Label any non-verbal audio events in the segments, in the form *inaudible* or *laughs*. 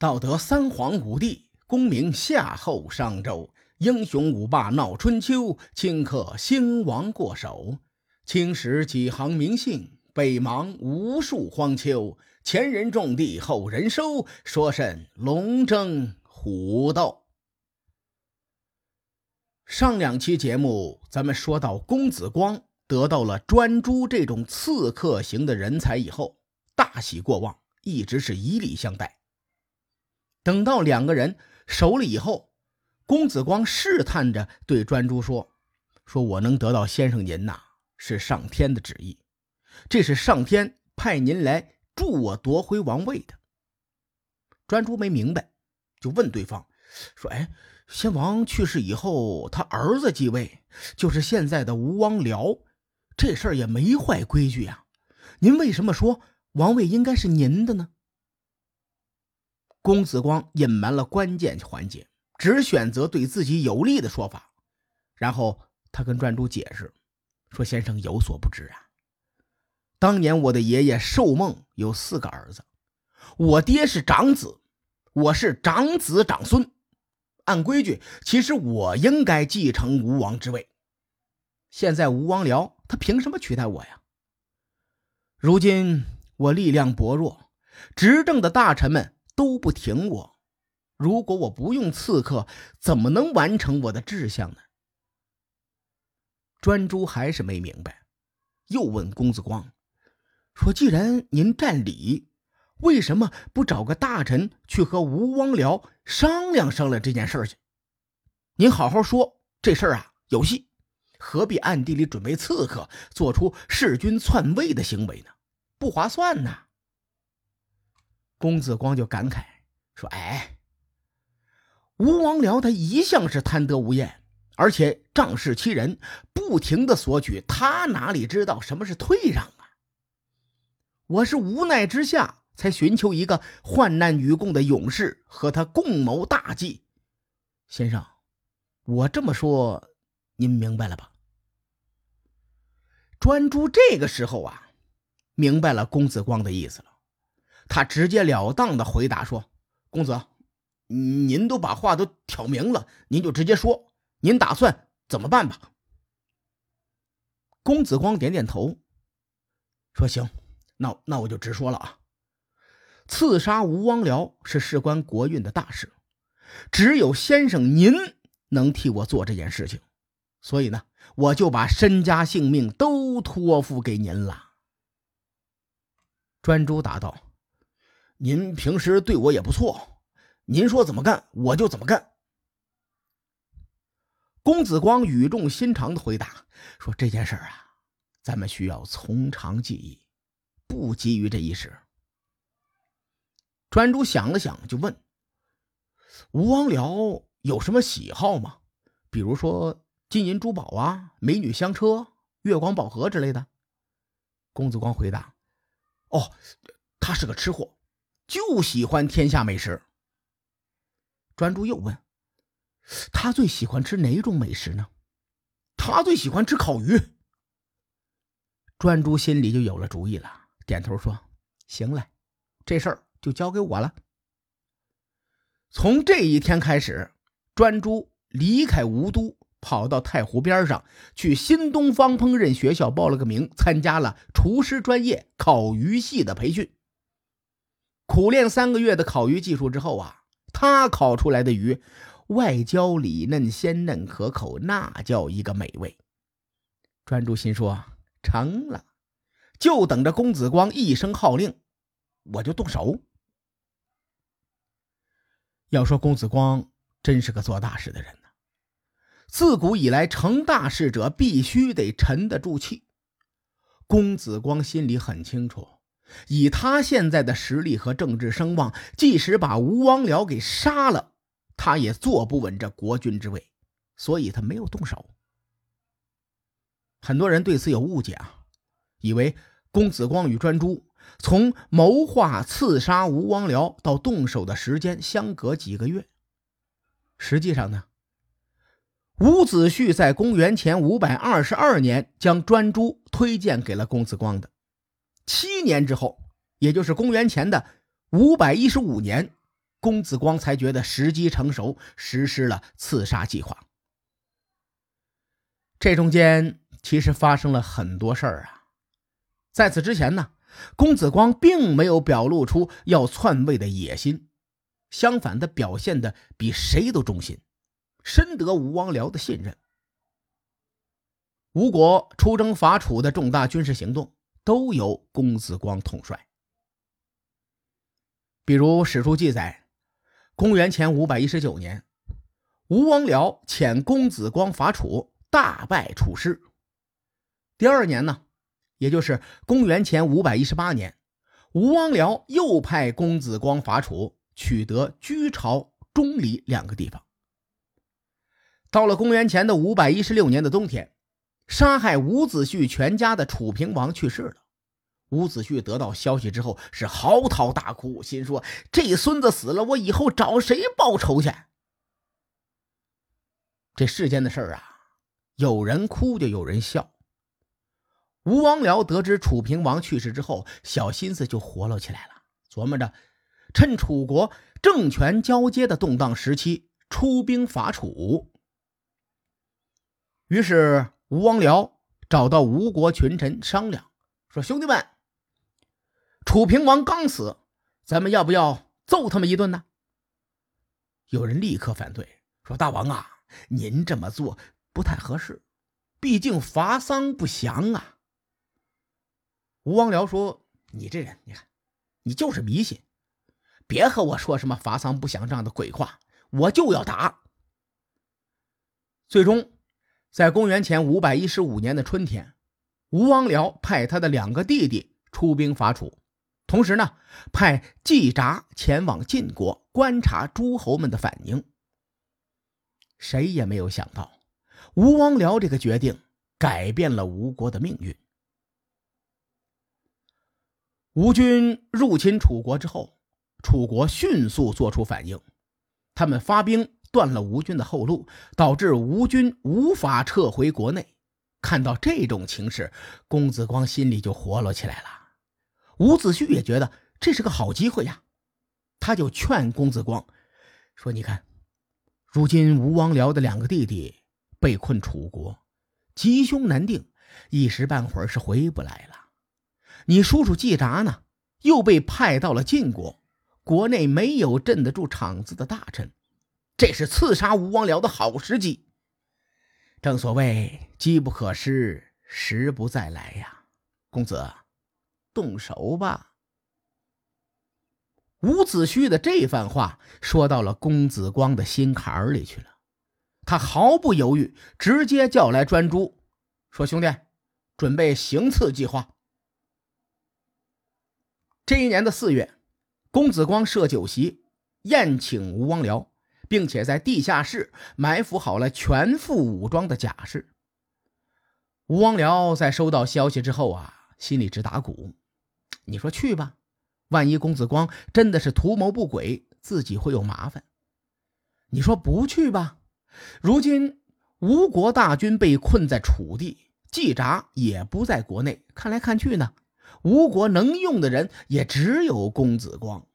道德三皇五帝，功名夏后商周，英雄五霸闹春秋，顷刻兴亡过手。青史几行名姓，北邙无数荒丘。前人种地，后人收，说甚龙争虎斗？上两期节目，咱们说到公子光得到了专诸这种刺客型的人才以后，大喜过望，一直是以礼相待。等到两个人熟了以后，公子光试探着对专诸说：“说我能得到先生您呐，是上天的旨意，这是上天派您来助我夺回王位的。”专诸没明白，就问对方说：“哎，先王去世以后，他儿子继位，就是现在的吴王僚，这事儿也没坏规矩呀，您为什么说王位应该是您的呢？”公子光隐瞒了关键环节，只选择对自己有利的说法。然后他跟专诸解释说：“先生有所不知啊，当年我的爷爷寿梦有四个儿子，我爹是长子，我是长子长孙。按规矩，其实我应该继承吴王之位。现在吴王僚他凭什么取代我呀？如今我力量薄弱，执政的大臣们。”都不挺我，如果我不用刺客，怎么能完成我的志向呢？专诸还是没明白，又问公子光说：“既然您占理，为什么不找个大臣去和吴王僚商量商量这件事去？您好好说，这事儿啊有戏，何必暗地里准备刺客，做出弑君篡位的行为呢？不划算呐。”公子光就感慨说：“哎，吴王僚他一向是贪得无厌，而且仗势欺人，不停的索取，他哪里知道什么是退让啊？我是无奈之下才寻求一个患难与共的勇士，和他共谋大计。先生，我这么说，您明白了吧？”专诸这个时候啊，明白了公子光的意思了。他直截了当的回答说：“公子，您都把话都挑明了，您就直接说，您打算怎么办吧？”公子光点点头，说：“行，那那我就直说了啊。刺杀吴王僚是事关国运的大事，只有先生您能替我做这件事情，所以呢，我就把身家性命都托付给您了。”专诸答道。您平时对我也不错，您说怎么干我就怎么干。公子光语重心长的回答说：“这件事啊，咱们需要从长计议，不急于这一时。”专诸想了想，就问：“吴王僚有什么喜好吗？比如说金银珠宝啊、美女香车、月光宝盒之类的？”公子光回答：“哦，他是个吃货。”就喜欢天下美食。专诸又问：“他最喜欢吃哪种美食呢？”他最喜欢吃烤鱼。专诸心里就有了主意了，点头说：“行了，这事儿就交给我了。”从这一天开始，专诸离开吴都，跑到太湖边上，去新东方烹饪学校报了个名，参加了厨师专业烤鱼系的培训。苦练三个月的烤鱼技术之后啊，他烤出来的鱼外焦里嫩、鲜嫩可口，那叫一个美味。专诸心说：“成了，就等着公子光一声号令，我就动手。”要说公子光真是个做大事的人呢。自古以来，成大事者必须得沉得住气。公子光心里很清楚。以他现在的实力和政治声望，即使把吴王僚给杀了，他也坐不稳这国君之位，所以他没有动手。很多人对此有误解啊，以为公子光与专诸从谋划刺杀吴王僚到动手的时间相隔几个月。实际上呢，伍子胥在公元前五百二十二年将专诸推荐给了公子光的。七年之后，也就是公元前的五百一十五年，公子光才觉得时机成熟，实施了刺杀计划。这中间其实发生了很多事儿啊。在此之前呢，公子光并没有表露出要篡位的野心，相反的表现的比谁都忠心，深得吴王僚的信任。吴国出征伐楚的重大军事行动都由公子光统帅，比如史书记载，公元前五百一十九年，吴王僚遣公子光伐楚。大败楚师。第二年呢，也就是公元前五百一十八年，吴王僚又派公子光伐楚，取得居巢、钟离两个地方。到了公元前的五百一十六年的冬天，杀害伍子胥全家的楚平王去世了。伍子胥得到消息之后是嚎啕大哭，心说：“这孙子死了，我以后找谁报仇去？”这世间的事儿啊。有人哭就有人笑。吴王僚得知楚平王去世之后，小心思就活络起来了，琢磨着趁楚国政权交接的动荡时期出兵伐楚。于是吴王僚找到吴国群臣商量，说：“兄弟们，楚平王刚死，咱们要不要揍他们一顿呢？”有人立刻反对，说：“大王啊，您这么做。”不太合适，毕竟伐丧不祥啊。吴王僚说：“你这人，你看，你就是迷信，别和我说什么伐丧不祥这样的鬼话，我就要打。”最终，在公元前五百一十五年的春天，吴王僚派他的两个弟弟出兵伐楚，同时呢，派季札前往晋国观察诸侯们的反应。谁也没有想到。吴王僚这个决定改变了吴国的命运。吴军入侵楚国之后，楚国迅速做出反应，他们发兵断了吴军的后路，导致吴军无法撤回国内。看到这种情势，公子光心里就活络起来了。伍子胥也觉得这是个好机会呀，他就劝公子光说：“你看，如今吴王僚的两个弟弟。”被困楚国，吉凶难定，一时半会儿是回不来了。你叔叔季札呢，又被派到了晋国，国内没有镇得住场子的大臣，这是刺杀吴王僚的好时机。正所谓机不可失，时不再来呀，公子，动手吧。伍子胥的这番话说到了公子光的心坎里去了。他毫不犹豫，直接叫来专诸，说：“兄弟，准备行刺计划。”这一年的四月，公子光设酒席宴请吴王僚，并且在地下室埋伏好了全副武装的甲士。吴王僚在收到消息之后啊，心里直打鼓。你说去吧，万一公子光真的是图谋不轨，自己会有麻烦；你说不去吧。如今吴国大军被困在楚地，季札也不在国内。看来看去呢，吴国能用的人也只有公子光。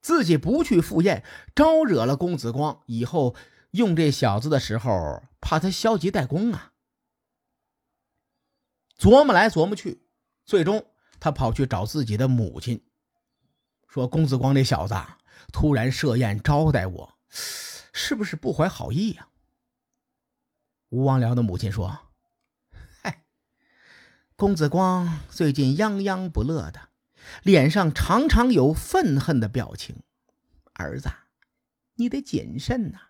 自己不去赴宴，招惹了公子光，以后用这小子的时候，怕他消极怠工啊。琢磨来琢磨去，最终他跑去找自己的母亲，说：“公子光这小子突然设宴招待我。”是不是不怀好意呀？吴王僚的母亲说：“ *laughs* 嗨，公子光最近泱泱不乐的，脸上常常有愤恨的表情。儿子，你得谨慎呐。”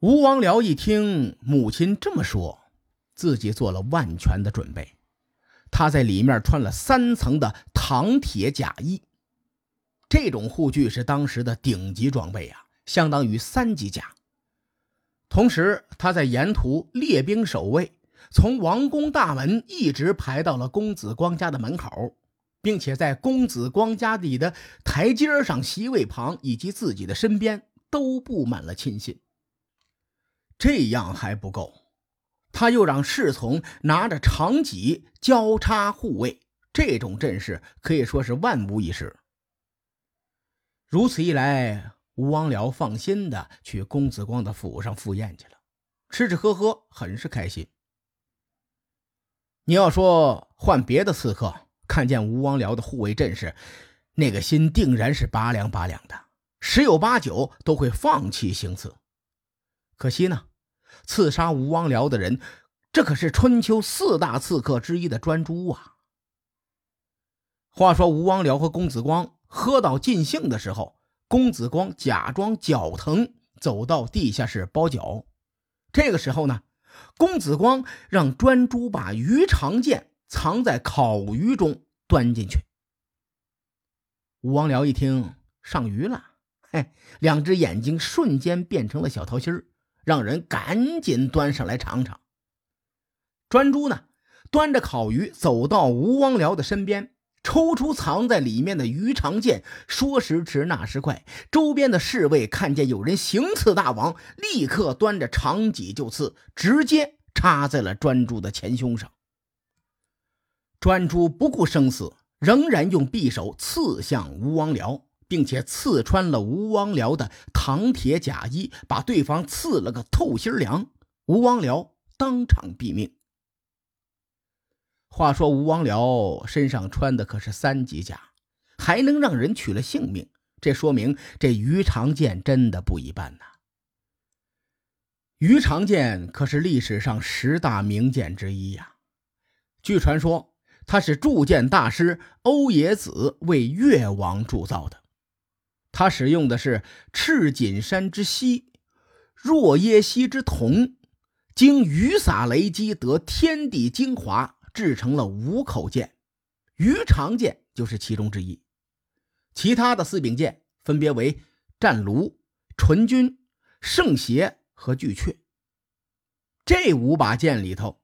吴王僚一听母亲这么说，自己做了万全的准备。他在里面穿了三层的唐铁甲衣。这种护具是当时的顶级装备啊，相当于三级甲。同时，他在沿途列兵守卫，从王宫大门一直排到了公子光家的门口，并且在公子光家里的台阶上、席位旁以及自己的身边都布满了亲信。这样还不够，他又让侍从拿着长戟交叉护卫。这种阵势可以说是万无一失。如此一来，吴王僚放心的去公子光的府上赴宴去了，吃吃喝喝，很是开心。你要说换别的刺客，看见吴王僚的护卫阵势，那个心定然是拔凉拔凉的，十有八九都会放弃行刺。可惜呢，刺杀吴王僚的人，这可是春秋四大刺客之一的专诸啊。话说吴王僚和公子光喝到尽兴的时候，公子光假装脚疼，走到地下室包脚。这个时候呢。公子光让专诸把鱼肠剑藏在烤鱼中端进去。吴王僚一听上鱼了，嘿，两只眼睛瞬间变成了小桃心儿，让人赶紧端上来尝尝。专诸呢，端着烤鱼走到吴王僚的身边。抽出藏在里面的鱼肠剑，说时迟，那时快，周边的侍卫看见有人行刺大王，立刻端着长戟就刺，直接插在了专诸的前胸上。专诸不顾生死，仍然用匕首刺向吴王僚，并且刺穿了吴王僚的唐铁甲衣，把对方刺了个透心凉。吴王僚当场毙命。话说吴王僚身上穿的可是三级甲，还能让人取了性命，这说明这鱼肠剑真的不一般呐。鱼肠剑可是历史上十大名剑之一呀。据传说，它是铸剑大师欧冶子为越王铸造的，他使用的是赤锦山之锡、若耶溪之铜，经雨洒雷击，得天地精华。制成了五口剑，鱼肠剑就是其中之一。其他的四柄剑分别为战卢、纯君、圣邪和巨阙。这五把剑里头，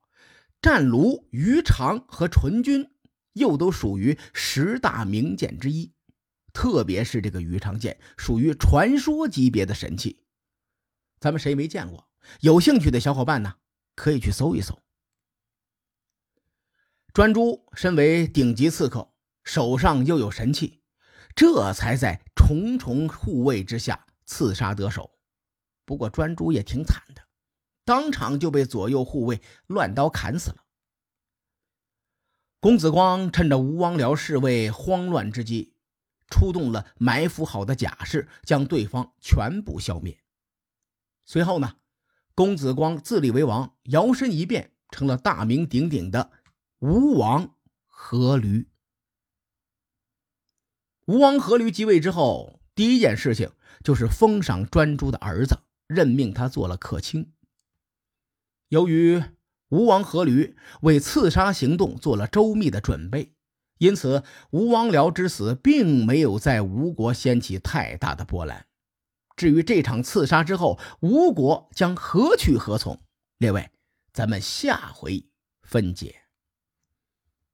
战卢、鱼肠和纯君又都属于十大名剑之一。特别是这个鱼肠剑，属于传说级别的神器。咱们谁没见过？有兴趣的小伙伴呢，可以去搜一搜。专诸身为顶级刺客，手上又有神器，这才在重重护卫之下刺杀得手。不过专诸也挺惨的，当场就被左右护卫乱刀砍死了。公子光趁着吴王僚侍卫慌乱之机，出动了埋伏好的甲士，将对方全部消灭。随后呢，公子光自立为王，摇身一变成了大名鼎鼎的。吴王阖闾，吴王阖闾即位之后，第一件事情就是封赏专诸的儿子，任命他做了客卿。由于吴王阖闾为刺杀行动做了周密的准备，因此吴王僚之死并没有在吴国掀起太大的波澜。至于这场刺杀之后，吴国将何去何从？列位，咱们下回分解。